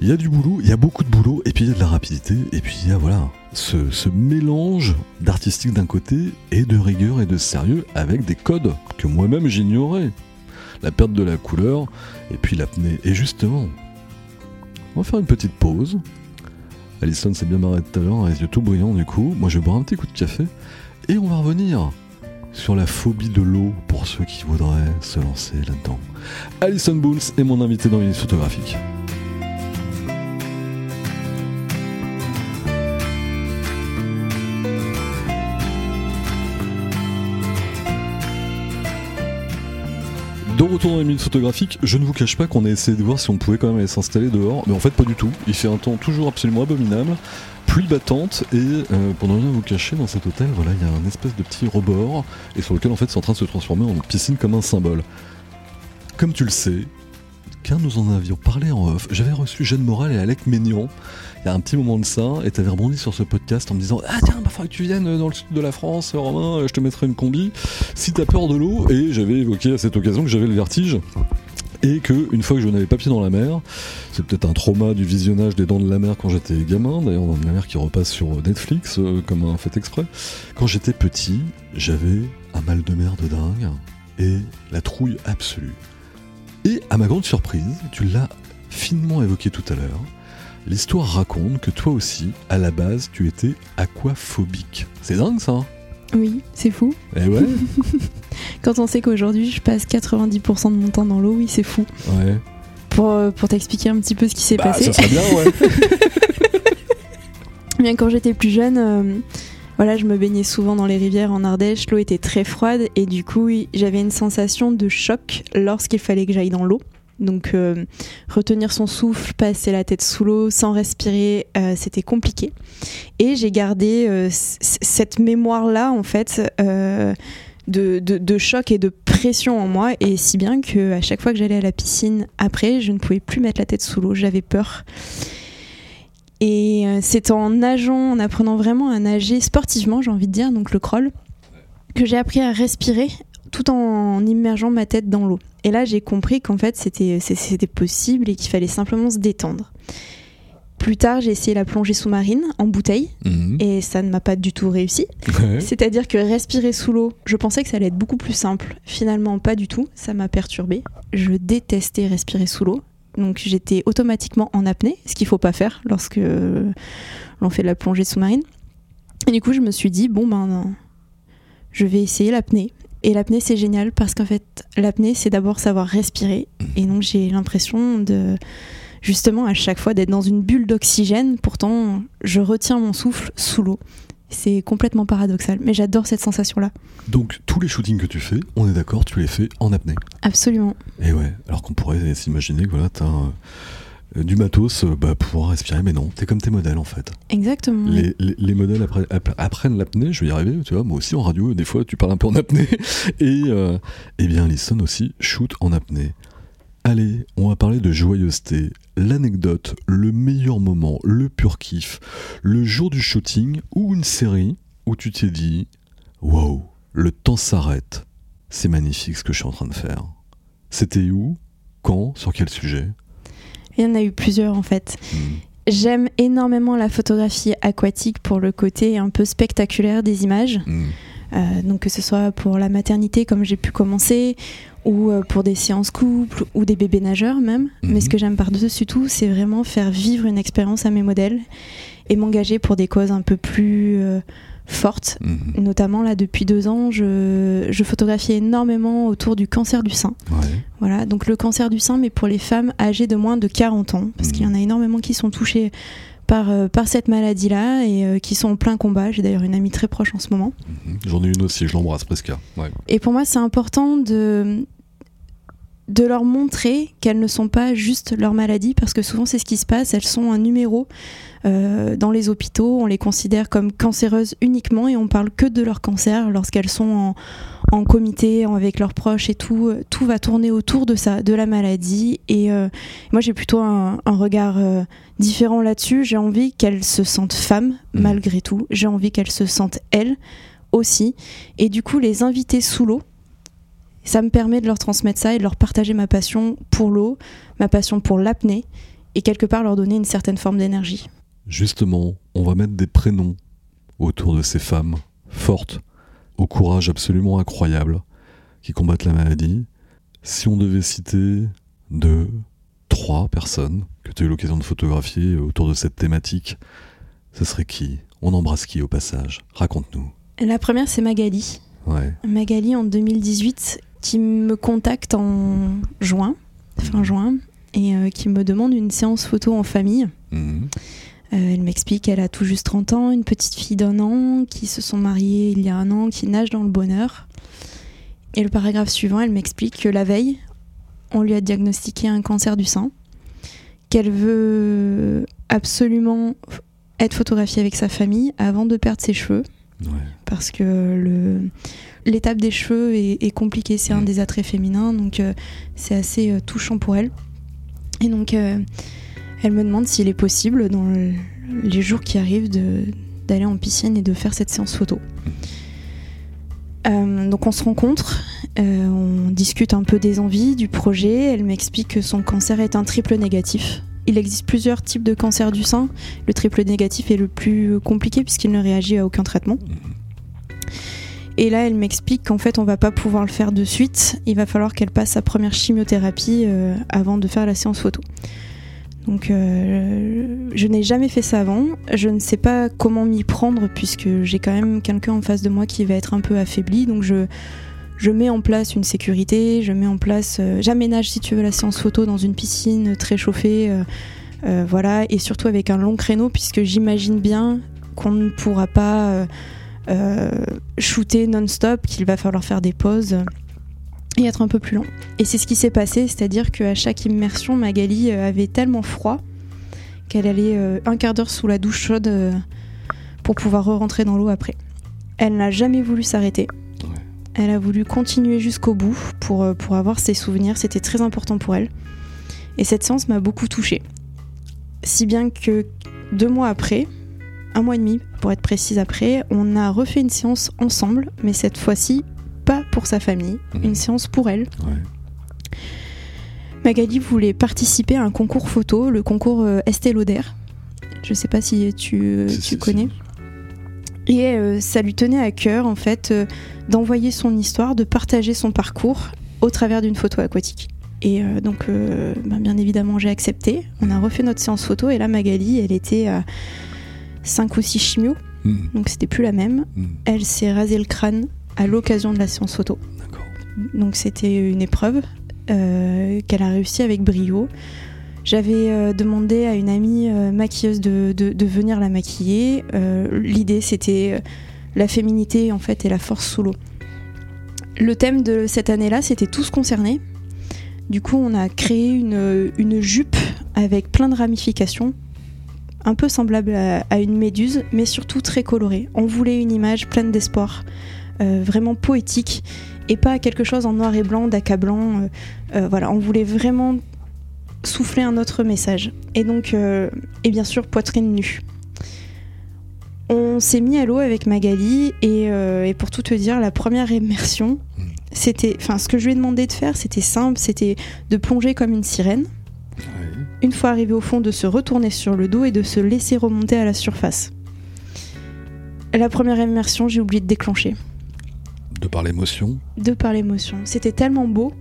Il y a du boulot, il y a beaucoup de boulot, et puis il y a de la rapidité, et puis il y a voilà ce, ce mélange d'artistique d'un côté et de rigueur et de sérieux avec des codes que moi-même j'ignorais. La perte de la couleur et puis l'apnée. Et justement, on va faire une petite pause Alison s'est bien marrée tout à l'heure, les yeux tout brillants du coup. Moi je vais boire un petit coup de café et on va revenir sur la phobie de l'eau pour ceux qui voudraient se lancer là-dedans. Alison Bools est mon invité dans une photographique. De retour dans les minutes photographiques, je ne vous cache pas qu'on a essayé de voir si on pouvait quand même aller s'installer dehors, mais en fait pas du tout. Il fait un temps toujours absolument abominable, pluie battante, et euh, pour ne rien vous cacher, dans cet hôtel, voilà, il y a un espèce de petit rebord, et sur lequel en fait c'est en train de se transformer en piscine comme un symbole. Comme tu le sais, car nous en avions parlé en off, j'avais reçu Jeanne Moral et Alec Ménion il y a un petit moment de ça, et t'avais rebondi sur ce podcast en me disant Ah tiens, bah faudrait que tu viennes dans le sud de la France, Romain, je te mettrai une combi si t'as peur de l'eau. Et j'avais évoqué à cette occasion que j'avais le vertige. Et que une fois que je n'avais pas pied dans la mer, c'est peut-être un trauma du visionnage des Dents de la Mer quand j'étais gamin, d'ailleurs Dents de la Mer qui repasse sur Netflix euh, comme un fait exprès. Quand j'étais petit, j'avais un mal de mer de dingue et la trouille absolue. Et à ma grande surprise, tu l'as finement évoqué tout à l'heure, l'histoire raconte que toi aussi, à la base, tu étais aquaphobique. C'est dingue ça hein? Oui, c'est fou. Eh ouais Quand on sait qu'aujourd'hui je passe 90% de mon temps dans l'eau, oui, c'est fou. Ouais. Pour, euh, pour t'expliquer un petit peu ce qui s'est Bah, passé. ça serait bien, ouais. Bien quand j'étais plus jeune, euh, voilà, je me baignais souvent dans les rivières en Ardèche. L'eau était très froide et du coup, j'avais une sensation de choc lorsqu'il fallait que j'aille dans l'eau. Donc, euh, retenir son souffle, passer la tête sous l'eau sans respirer, euh, c'était compliqué. Et j'ai gardé euh, cette mémoire-là, en fait, de, choc et de pression en moi. Et si bien que à chaque fois que j'allais à la piscine après, je ne pouvais plus mettre la tête sous l'eau. J'avais peur. Et c'est en nageant, en apprenant vraiment à nager sportivement, j'ai envie de dire, donc le crawl, que j'ai appris à respirer tout en immergeant ma tête dans l'eau. Et là, j'ai compris qu'en fait, c'était possible et qu'il fallait simplement se détendre. Plus tard, j'ai essayé la plongée sous-marine en bouteille Mhm. et ça ne m'a pas du tout réussi. Ouais. C'est-à-dire que respirer sous l'eau, je pensais que ça allait être beaucoup plus simple. Finalement, pas du tout. Ça m'a perturbée. Je détestais respirer sous l'eau. Donc j'étais automatiquement en apnée, ce qu'il faut pas faire lorsque l'on fait de la plongée sous-marine. Et du coup, je me suis dit, bon ben, je vais essayer l'apnée. Et l'apnée, c'est génial parce qu'en fait, l'apnée, c'est d'abord savoir respirer. Et donc, j'ai l'impression de, justement, à chaque fois d'être dans une bulle d'oxygène. Pourtant, je retiens mon souffle sous l'eau. C'est complètement paradoxal, mais j'adore cette sensation-là. Donc, tous les shootings que tu fais, on est d'accord, tu les fais en apnée. Absolument. Et ouais, alors qu'on pourrait s'imaginer que voilà, t'as euh, du matos euh, bah, pour pouvoir respirer, mais non, t'es comme tes modèles en fait. Exactement. Les, les- les modèles appre- app- apprennent l'apnée, je vais y arriver, tu vois, moi aussi en radio, des fois tu parles un peu en apnée. Et euh, eh bien, Alison aussi shoot en apnée. Allez, on va parler de joyeuseté, l'anecdote, le meilleur moment, le pur kiff, le jour du shooting ou une série où tu t'es dit Wow, le temps s'arrête, c'est magnifique ce que je suis en train de faire. C'était où? Quand? Sur quel sujet? Il y en a eu plusieurs en fait. Hmm. J'aime énormément la photographie aquatique pour le côté un peu spectaculaire des images. Hmm. Euh, donc que ce soit pour la maternité comme j'ai pu commencer, ou euh, pour des séances couples, ou des bébés nageurs même. Mais ce que j'aime par-dessus tout, c'est vraiment faire vivre une expérience à mes modèles et m'engager pour des causes un peu plus euh, fortes. Mhm. Notamment là depuis deux ans, je, je photographie énormément autour du cancer du sein. Ouais. Voilà, donc le cancer du sein, mais pour les femmes âgées de moins de 40 ans, parce Mhm. qu'il y en a énormément qui sont touchées par, euh, par cette maladie-là et euh, qui sont en plein combat. J'ai d'ailleurs une amie très proche en ce moment. Mhm. J'en ai une aussi, je l'embrasse presque. Ouais. Et pour moi, c'est important de, de leur montrer qu'elles ne sont pas juste leur maladie, parce que souvent c'est ce qui se passe, elles sont un numéro euh, dans les hôpitaux, on les considère comme cancéreuses uniquement et on parle que de leur cancer lorsqu'elles sont en, en comité en- avec leurs proches et tout, euh, tout va tourner autour de ça, de la maladie. Et euh, moi j'ai plutôt un, un regard euh, différent là-dessus, j'ai envie qu'elles se sentent femmes Mhm. malgré tout, j'ai envie qu'elles se sentent elles aussi. Et du coup, les inviter sous l'eau, ça me permet de leur transmettre ça et de leur partager ma passion pour l'eau, ma passion pour l'apnée, et quelque part leur donner une certaine forme d'énergie. Justement, on va mettre des prénoms autour de ces femmes fortes, au courage absolument incroyable, qui combattent la maladie. Si on devait citer deux, trois personnes que tu as eu l'occasion de photographier autour de cette thématique Ce serait qui? On embrasse qui au passage? Raconte-nous. La première, c'est Magali. Ouais. Magali en 2018 qui me contacte en juin, fin juin, et euh, qui me demande une séance photo en famille. Mhm. Euh, elle m'explique qu'elle a tout juste 30 ans, une petite fille d'un an, qui se sont mariés il y a un an, qui nagent dans le bonheur. Et le paragraphe suivant, elle m'explique que la veille, on lui a diagnostiqué un cancer du sein, qu'elle veut absolument être photographiée avec sa famille avant de perdre ses cheveux, Ouais. parce que le- l'étape des cheveux est, est compliquée, c'est un Mm. des attraits féminins, donc euh, c'est assez euh, touchant pour elle. Et donc, euh, elle me demande s'il est possible, dans le- les jours qui arrivent, d'aller en piscine et de faire cette séance photo. Euh, donc on se rencontre, euh, on discute un peu des envies, du projet. Elle m'explique que son cancer est un triple négatif. Il existe plusieurs types de cancer du sein. Le triple négatif est le plus compliqué puisqu'il ne réagit à aucun traitement. Et là, elle m'explique qu'en fait, on va pas pouvoir le faire de suite. Il va falloir qu'elle passe sa première chimiothérapie euh, avant de faire la séance photo. Donc, euh, je n'ai jamais fait ça avant. Je ne sais pas comment m'y prendre puisque j'ai quand même quelqu'un en face de moi qui va être un peu affaibli. Donc, je, je mets en place une sécurité. Je mets en place, euh, j'aménage si tu veux la séance photo dans une piscine très chauffée, voilà, et surtout avec un long créneau puisque j'imagine bien qu'on ne pourra pas shooter non-stop, qu'il va falloir faire des pauses euh, et être un peu plus lent. Et c'est ce qui s'est passé, c'est-à-dire qu'à chaque immersion, Magali euh, avait tellement froid qu'elle allait euh, un quart d'heure sous la douche chaude euh, pour pouvoir re-rentrer dans l'eau après. Elle n'a jamais voulu s'arrêter. Ouais. Elle a voulu continuer jusqu'au bout pour, euh, pour avoir ses souvenirs. C'était très important pour elle. Et cette séance m'a beaucoup touchée. Si bien que deux mois après, un mois et demi pour être précise après, on a refait une séance ensemble, mais cette fois-ci pas pour sa famille, Mhm. une séance pour elle. Ouais. Magali voulait participer à un concours photo, le concours euh, Estée Lauder. Je sais pas si tu, euh, Si, tu si, si. connais. Et euh, ça lui tenait à cœur en fait euh, d'envoyer son histoire, de partager son parcours au travers d'une photo aquatique. Et euh, donc, ben, bien évidemment, j'ai accepté. On a refait notre séance photo et là, Magali, elle était 5 ou 6 chimios, Mhm. donc c'était plus la même. Mhm. Elle s'est rasé le crâne à l'occasion de la séance photo. Donc c'était une épreuve euh, qu'elle a réussi avec brio. J'avais euh, demandé à une amie euh, maquilleuse de, de- de venir la maquiller. L'idée c'était la féminité en fait et la force sous l'eau. Le thème de cette année-là c'était tous concernés. Du coup on a créé une, une jupe avec plein de ramifications, un peu semblable à, à une méduse, mais surtout très colorée. On voulait une image pleine d'espoir, euh, vraiment poétique et pas quelque chose en noir et blanc, d'accablant. euh, euh, voilà, on voulait vraiment souffler un autre message. Et donc, euh, et bien sûr, poitrine nue. On s'est mis à l'eau avec Magali et, et pour tout te dire, la première immersion, Mm. c'était, enfin, ce que je lui ai demandé de faire, c'était simple, c'était de plonger comme une sirène. Une fois arrivé au fond, de se retourner sur le dos et de se laisser remonter à la surface. La première immersion, j'ai oublié de déclencher. De par l'émotion. de par l'émotion. C'était tellement beau.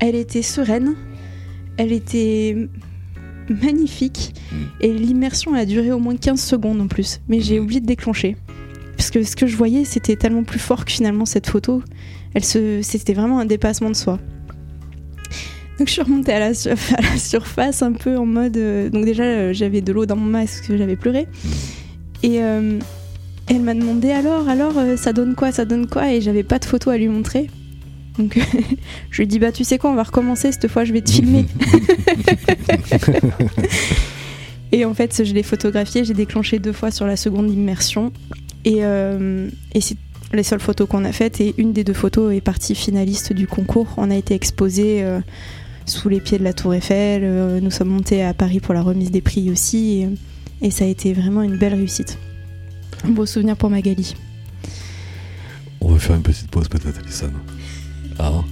Elle était sereine. Elle était magnifique. Mm. Et l'immersion a duré au moins 15 secondes en plus. Mais j'ai Mm. oublié de déclencher. Parce que ce que je voyais, c'était tellement plus fort que finalement cette photo. Elle se... C'était vraiment un dépassement de soi. Donc je suis remontée à la, sur- à la surface un peu en mode... euh, Donc déjà, euh, j'avais de l'eau dans mon masque j'avais pleuré. Et euh, elle m'a demandé alors, alors, ça donne quoi, ça donne quoi? Et j'avais pas de photo à lui montrer. Donc je lui ai dit, bah tu sais quoi, on va recommencer, cette fois je vais te filmer. et en fait, je l'ai photographié, j'ai déclenché deux fois sur la seconde immersion. Et, et c'est les seules photos qu'on a faites. Et une des deux photos est partie finaliste du concours. On a été exposé euh, sous les pieds de la Tour Eiffel. Euh, nous sommes montés à Paris pour la remise des prix aussi. Et, ça a été vraiment une belle réussite. Un beau souvenir pour Magali. On va faire une petite pause peut-être, Alison. Ah.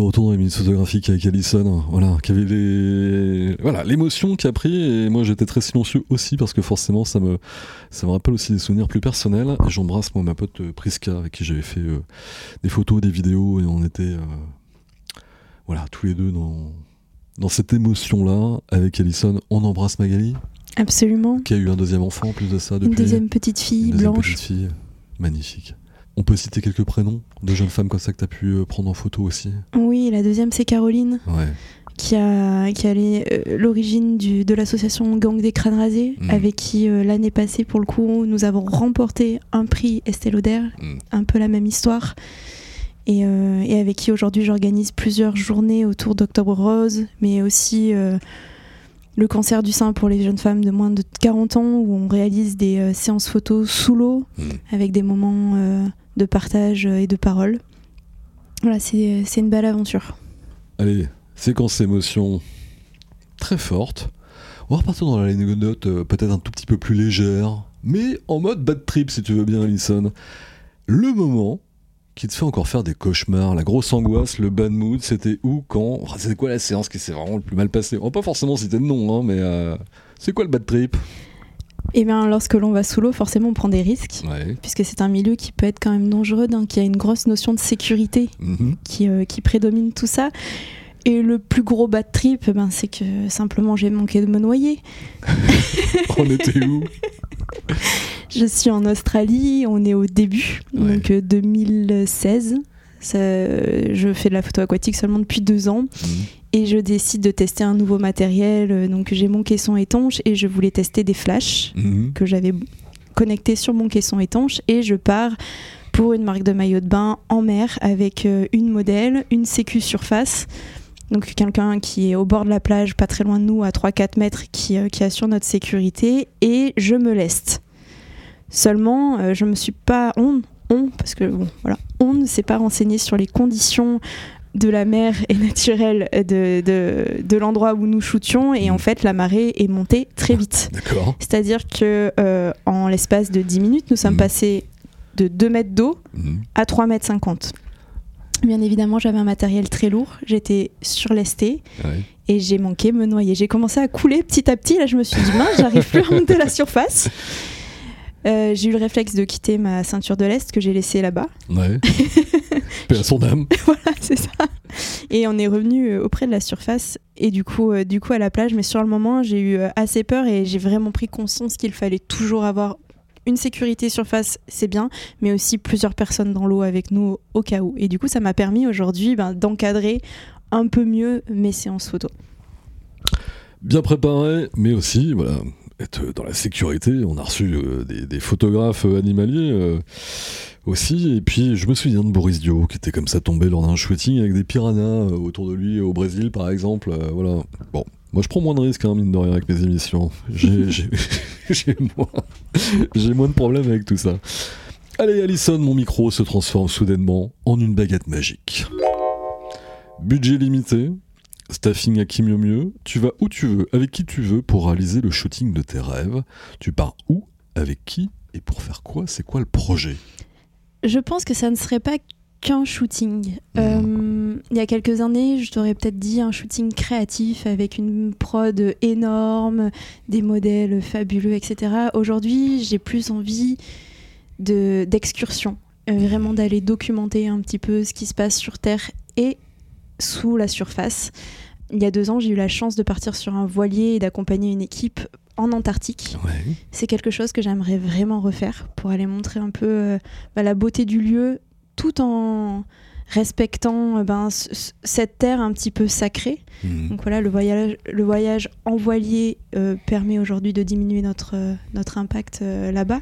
De retour dans les minutes photographiques avec Alison, voilà, qui avait les, voilà, l'émotion qui a pris, et moi j'étais très silencieux aussi parce que forcément ça me, ça me rappelle aussi des souvenirs plus personnels. Et j'embrasse moi ma pote euh, Priska avec qui j'avais fait euh, des photos, des vidéos, et on était, euh, voilà, tous les deux dans, dans cette émotion-là avec Alison. On embrasse Magali, Absolument. qui a eu un deuxième enfant en plus de ça depuis. Une deuxième petite fille Une deuxième blanche. petite fille. Magnifique. On peut citer quelques prénoms de jeunes femmes comme ça que tu as pu euh, prendre en photo aussi. Oui, la deuxième c'est Caroline Ouais. qui a, qui a les- euh, l'origine de l'association Gang des crânes rasés, Mhm. avec qui euh, l'année passée, pour le coup, nous avons remporté un prix Estée Lauder, Mhm. un peu la même histoire. Et, euh, et avec qui aujourd'hui j'organise plusieurs journées autour d'Octobre Rose, mais aussi le cancer du sein pour les jeunes femmes de moins de 40 ans, où on réalise des séances photos sous l'eau, Mhm. avec des moments de partage et de parole. Voilà, c'est une belle aventure. Allez, séquence émotion très forte. On va repartir dans l'anecdote euh, peut-être un tout petit peu plus légère, mais en mode bad trip si tu veux bien, Alison. Le moment qui te fait encore faire des cauchemars, la grosse angoisse, le bad mood, c'était où, quand? C'était quoi la séance qui s'est vraiment le plus mal passée? On pas forcément citer de nom, hein, mais euh, c'est quoi le bad trip? Eh bien, lorsque l'on va sous l'eau, forcément, on prend des risques, Ouais. puisque c'est un milieu qui peut être quand même dangereux, donc qui a une grosse notion de sécurité Mhm. qui, euh, qui prédomine tout ça. Et le plus gros bad trip, ben, c'est que simplement j'ai manqué de me noyer. On était où? Je suis en Australie, on est au début, Ouais. donc euh, 2016. Ça, je fais de la photo aquatique seulement depuis deux ans Mhm. et je décide de tester un nouveau matériel. euh, Donc j'ai mon caisson étanche et je voulais tester des flashs. Mhm. que j'avais connecté sur mon caisson étanche et je pars pour une marque de maillot de bain en mer avec euh, une modèle, une sécu surface. Donc quelqu'un qui est au bord de la plage, pas très loin de nous, à 3-4 mètres, qui, euh, qui assure notre sécurité. Et je me leste. Seulement, euh, je me suis pas... On, on, parce que bon, voilà, on ne s'est pas renseigné sur les conditions de la mer et naturelle de, de, de l'endroit où nous shootions. Et en fait, la marée est montée très vite. D'accord. C'est-à-dire que euh, en l'espace de 10 minutes, nous sommes Mhm. passés de 2 mètres d'eau Mhm. à 3 mètres 50. Bien évidemment, j'avais un matériel très lourd, j'étais surlestée Ouais. et j'ai manqué me noyer. J'ai commencé à couler petit à petit, là je me suis dit, mince, j'arrive plus à remonter la surface. Euh, j'ai eu le réflexe de quitter ma ceinture de lest que j'ai laissée là-bas. Ouais. À son âme. voilà, c'est ça. Et on est revenu euh, auprès de la surface et du coup, euh, du coup à la plage. Mais sur le moment, j'ai eu assez peur et j'ai vraiment pris conscience qu'il fallait toujours avoir une sécurité surface, c'est bien, mais aussi plusieurs personnes dans l'eau avec nous au cas où. Et du coup, ça m'a permis aujourd'hui ben, d'encadrer un peu mieux mes séances photo. bien préparé, mais aussi voilà, être dans la sécurité. On a reçu euh, des, des photographes euh, animaliers euh, aussi. Et puis je me souviens de Boris Dio qui était comme ça tombé lors d'un shooting avec des piranhas autour de lui au Brésil par exemple. Euh, voilà. Bon, moi je prends moins de risques, hein, mine de rien, avec mes émissions. J'ai moins, j'ai moins de problèmes avec tout ça. Allez, Alison, mon micro se transforme soudainement en une baguette magique. Budget limité, staffing à qui mieux mieux, tu vas où tu veux, avec qui tu veux pour réaliser le shooting de tes rêves. Tu pars où, avec qui et pour faire quoi C'est quoi le projet? Je pense que ça ne serait pas qu'un shooting. Euh, il y a quelques années, je t'aurais peut-être dit un shooting créatif avec une prod énorme, des modèles fabuleux, etc. Aujourd'hui, j'ai plus envie de d'excursion, euh, vraiment d'aller documenter un petit peu ce qui se passe sur Terre et sous la surface. Il y a deux ans, j'ai eu la chance de partir sur un voilier et d'accompagner une équipe en Antarctique. Ouais. C'est quelque chose que j'aimerais vraiment refaire pour aller montrer un peu euh, bah, la beauté du lieu tout en respectant euh, ben, cette terre un petit peu sacrée. Mhm. Donc voilà, le voyage, le voyage en voilier euh, permet aujourd'hui de diminuer notre, notre impact là-bas.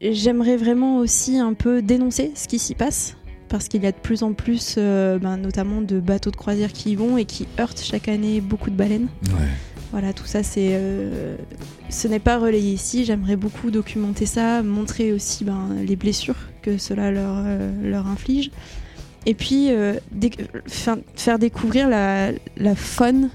J'aimerais vraiment aussi un peu dénoncer ce qui s'y passe parce qu'il y a de plus en plus, euh, ben, notamment de bateaux de croisière qui y vont et qui heurtent chaque année beaucoup de baleines. Ouais. Voilà, tout ça, c'est, euh, ce n'est pas relayé ici. J'aimerais beaucoup documenter ça, montrer aussi ben, les blessures que cela leur, euh, leur inflige. Et puis, faire découvrir la, la faune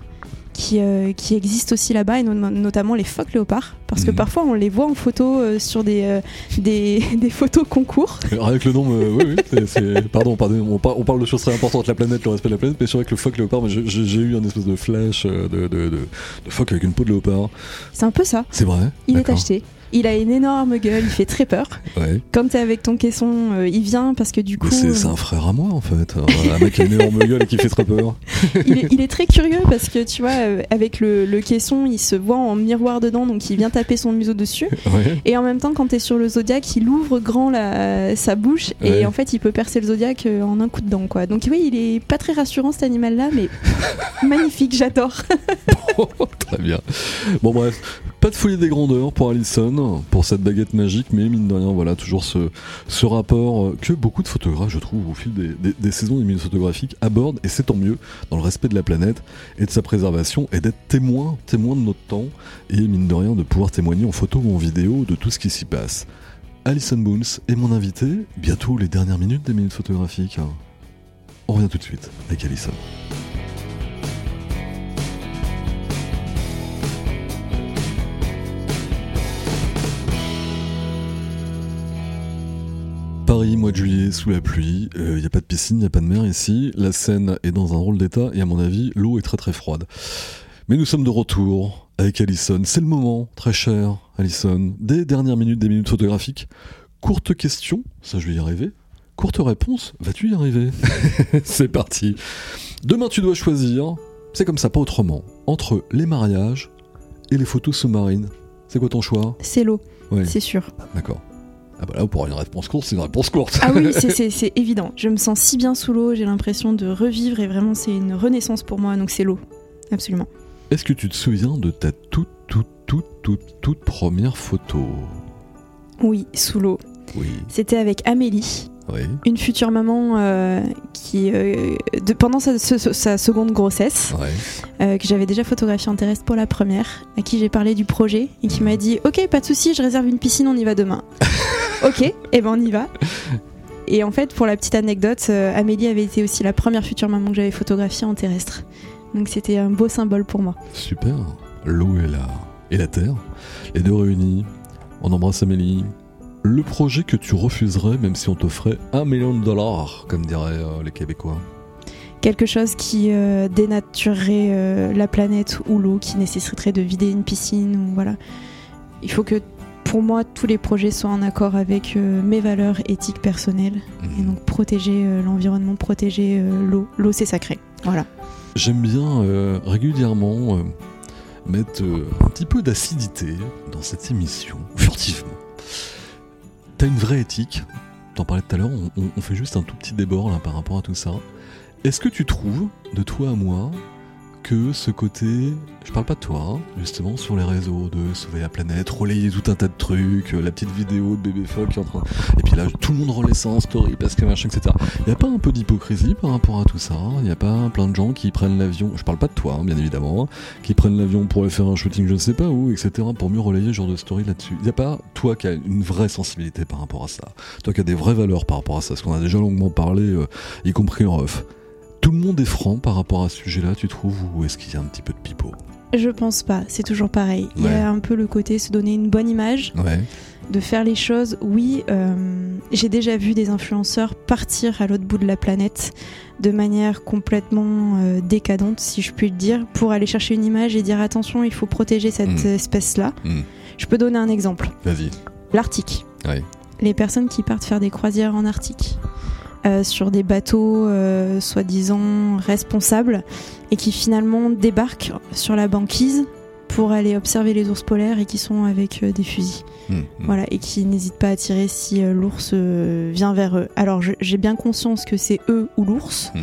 qui, euh, qui existent aussi là-bas, et no- notamment les phoques léopards, parce que Mhm. parfois on les voit en photo euh, sur des, euh, des, des photos concours. Avec le nom, euh, oui, oui, pardon, pardon, on, par- on parle de choses très importantes, la planète, le respect de la planète, mais c'est vrai que le phoque léopard, j'ai eu un espèce de flash euh, de, de, de, de phoque avec une peau de léopard. C'est un peu ça. C'est vrai Il est acheté. Il a une énorme gueule, il fait très peur. Ouais. Quand t'es avec ton caisson, euh, il vient parce que du coup, Mais c'est euh, un frère à moi en fait. Un mec qui a une énorme gueule et qui fait très peur. il, est, il est très curieux parce que tu vois, euh, avec le, le caisson, il se voit en miroir dedans, donc il vient taper son museau dessus. Ouais. Et en même temps, quand t'es sur le zodiaque, il ouvre grand la, sa bouche Ouais. et en fait, il peut percer le zodiaque euh, en un coup de dent, quoi. Donc oui, il est pas très rassurant cet animal-là, mais magnifique, j'adore. Très bien. Bon bref, pas de folie des grandeurs pour Allison, pour cette baguette magique, mais mine de rien, voilà, toujours ce, ce rapport euh, que beaucoup de photographes, je trouve, au fil des, des- saisons des minutes photographiques, abordent, et c'est tant mieux, dans le respect de la planète et de sa préservation, et d'être témoin, témoin de notre temps, et mine de rien, de pouvoir témoigner en photo ou en vidéo de tout ce qui s'y passe. Alison Boons est mon invité, bientôt les dernières minutes des minutes photographiques. On revient tout de suite avec Alison. Paris, mois de juillet, sous la pluie, il n'y a pas de piscine, il n'y a pas de mer ici, la Seine est dans un drôle d'état et à mon avis, l'eau est très très froide. Mais nous sommes de retour avec Alison, c'est le moment, très cher Alison, des dernières minutes des minutes photographiques. Courte question, ça je vais y arriver. Courte réponse, vas-tu y arriver C'est parti. Demain tu dois choisir, c'est comme ça, pas autrement, entre les mariages et les photos sous-marines. C'est quoi ton choix? C'est l'eau, Ouais, c'est sûr. d'accord. Ah bah là, pour une réponse courte, c'est une réponse courte. Ah oui, c'est- c'est c'est évident. Je me sens si bien sous l'eau, j'ai l'impression de revivre et vraiment c'est une renaissance pour moi, donc c'est l'eau. Absolument. Est-ce que tu te souviens de ta toute, toute, toute, toute, toute première photo? Oui, sous l'eau. Oui, C'était avec Amélie, oui. une future maman euh, qui, euh, de, pendant sa, sa- sa seconde grossesse, Ouais. euh, que j'avais déjà photographié en terrestre pour la première, à qui j'ai parlé du projet et qui m'a dit Ok, pas de souci, je réserve une piscine, on y va demain. ok, et ben on y va. Et en fait, pour la petite anecdote, Amélie avait été aussi la première future maman que j'avais photographiée en terrestre. Donc c'était un beau symbole pour moi. Super. L'eau est là. Et la terre. Les deux réunis. On embrasse Amélie. Le projet que tu refuserais, même si on t'offrait un million de dollars, comme diraient euh, les Québécois. Quelque chose qui euh, dénaturerait euh, la planète ou l'eau, qui nécessiterait de vider une piscine. Ou, voilà. Il faut que pour moi, tous les projets soient en accord avec mes valeurs éthiques personnelles. Et Mhm. donc protéger l'environnement, protéger l'eau. L'eau, c'est sacré. Voilà. J'aime bien régulièrement mettre un petit peu d'acidité dans cette émission, furtivement. Une vraie éthique, t'en parlais tout à l'heure, on, on- on fait juste un tout petit débord là par rapport à tout ça. Est-ce que tu trouves, de toi à moi, que ce côté, je parle pas de toi, hein, justement, sur les réseaux, de sauver la planète, relayer tout un tas de trucs, euh, la petite vidéo de bébé phoque qui est en train... Et puis là, tout le monde relaie ça en story parce que machin, etc. Il n'y a pas un peu d'hypocrisie par rapport à tout ça Il n'y a pas plein de gens qui prennent l'avion, je parle pas de toi, hein, bien évidemment, hein, qui prennent l'avion pour aller faire un shooting je ne sais pas où, etc., pour mieux relayer ce genre de story là-dessus. Il n'y a pas toi qui as une vraie sensibilité par rapport à ça, toi qui as des vraies valeurs par rapport à ça, parce qu'on a déjà longuement parlé, euh, y compris en off. Tout le monde est franc par rapport à ce sujet-là, tu trouves, ou est-ce qu'il y a un petit peu de pipeau Je pense pas, c'est toujours pareil. Il y a un peu le côté se donner une bonne image, Ouais. de faire les choses. Oui, euh, j'ai déjà vu des influenceurs partir à l'autre bout de la planète de manière complètement euh, décadente, si je puis le dire, pour aller chercher une image et dire attention, il faut protéger cette Mm. espèce-là. Mm. Je peux donner un exemple. Vas-y. L'Arctique. Ouais. Les personnes qui partent faire des croisières en Arctique. Euh, sur des bateaux euh, soi-disant responsables et qui finalement débarquent sur la banquise pour aller observer les ours polaires et qui sont avec euh, des fusils. Mm, mm. Voilà, et qui n'hésitent pas à tirer si l'ours vient vers eux. Alors j'ai bien conscience que c'est eux ou l'ours, Mm.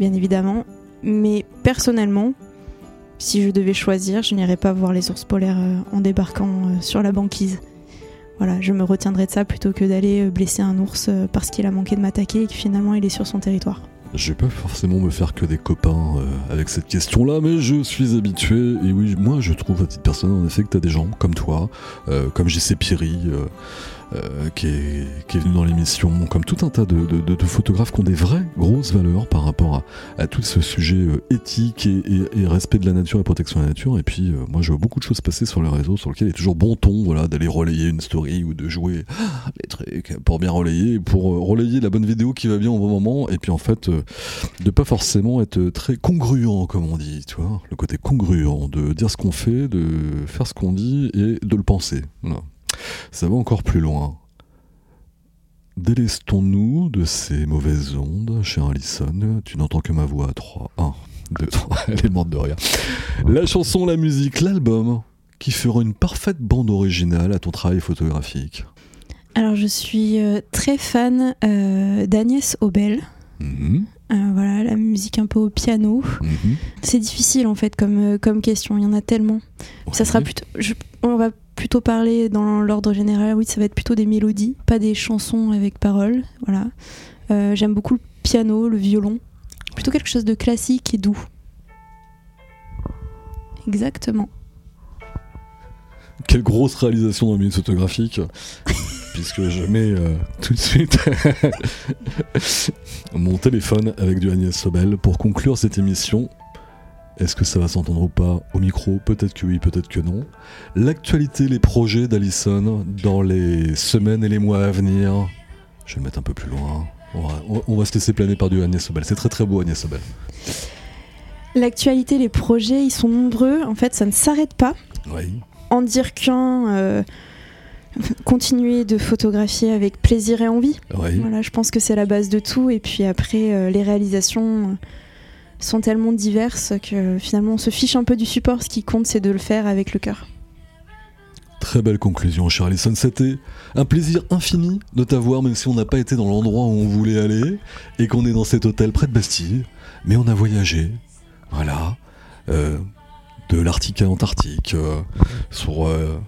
bien évidemment, mais personnellement, si je devais choisir, je n'irais pas voir les ours polaires en débarquant sur la banquise. Voilà, je me retiendrais de ça plutôt que d'aller euh, blesser un ours euh, parce qu'il a manqué de m'attaquer et que finalement il est sur son territoire. Je vais pas forcément me faire que des copains euh, avec cette question-là, mais je suis habitué. Et oui, moi je trouve à titre personnel en effet que t'as des gens comme toi, comme JC Piri, euh, qui, est, qui est venu dans l'émission, comme tout un tas de, photographes qui ont des vraies grosses valeurs par rapport à, tout ce sujet euh, éthique et, respect de la nature et protection de la nature. Et puis euh, moi je vois beaucoup de choses passer sur les réseaux sur lesquels il est toujours bon ton voilà, d'aller relayer une story ou de jouer les trucs pour bien relayer, pour relayer la bonne vidéo qui va bien au bon moment. Et puis en fait, de pas forcément être très congruent, comme on dit, tu vois, le côté congruent, de dire ce qu'on fait, de faire ce qu'on dit et de le penser. Voilà. Ça va encore plus loin. Délestons-nous de ces mauvaises ondes, cher Allison. Tu n'entends que ma voix à 3. 1, 2, 3. Elle est morte de rire. La chanson, la musique, l'album qui fera une parfaite bande originale à ton travail photographique. Alors, je suis euh, très fan euh, d'Agnès Obel. Mhm, Euh, voilà, la musique un peu au piano. mhm. C'est difficile en fait comme, comme question, il y en a tellement. Ça sera plutôt, je- on va plutôt parler dans l'ordre général, oui, ça va être plutôt des mélodies, pas des chansons avec paroles. Voilà. Euh, J'aime beaucoup le piano, le violon. Plutôt quelque chose de classique et doux. Exactement. Quelle grosse réalisation dans le milieu photographique, puisque je mets euh, tout de suite mon téléphone avec du Agnès Sobel pour conclure cette émission. Est-ce que ça va s'entendre ou pas au micro? Peut-être que oui, peut-être que non. L'actualité, les projets d'Alison dans les semaines et les mois à venir. Je vais le mettre un peu plus loin. On va, on- on va se laisser planer par du Agnès Sobel. C'est très très beau Agnès Sobel. L'actualité, les projets, ils sont nombreux. En fait, ça ne s'arrête pas. Oui. En dire qu'un, euh, continuer de photographier avec plaisir et envie. Oui. Voilà, je pense que c'est la base de tout. Et puis après, euh, les réalisations sont tellement diverses que finalement, on se fiche un peu du support. Ce qui compte, c'est de le faire avec le cœur. Très belle conclusion, cher Alison. C'était un plaisir infini de t'avoir, même si on n'a pas été dans l'endroit où on voulait aller et qu'on est dans cet hôtel près de Bastille. Mais on a voyagé, voilà, euh, de l'Arctique à l'Antarctique, euh, sur euh,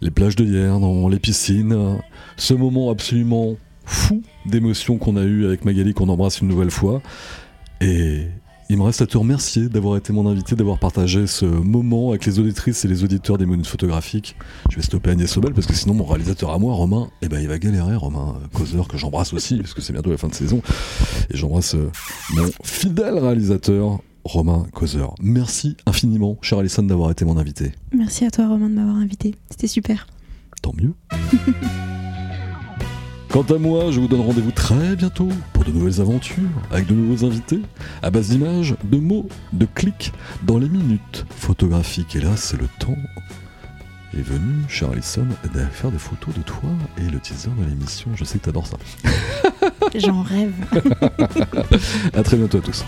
les plages de hier, dans les piscines. ce moment absolument fou d'émotion qu'on a eu avec Magali, qu'on embrasse une nouvelle fois. Et il me reste à te remercier d'avoir été mon invité, d'avoir partagé ce moment avec les auditrices et les auditeurs des minutes photographiques. Je vais stopper Agnès Sobel parce que sinon mon réalisateur à moi, Romain, eh ben, il va galérer, Romain euh, Causeur, que j'embrasse aussi, parce que c'est bientôt la fin de saison. Et j'embrasse euh, mon fidèle réalisateur, Romain Causeur. Merci infiniment, cher Alison, d'avoir été mon invité. Merci à toi, Romain, de m'avoir invité. C'était super. Tant mieux. Quant à moi, je vous donne rendez-vous très bientôt pour de nouvelles aventures, avec de nouveaux invités, à base d'images, de mots, de clics, dans les minutes photographiques. Et là, c'est le temps est venu, cher Alison, de faire des photos de toi et le teaser de l'émission. Je sais que t'adores ça. J'en rêve. À très bientôt à tous.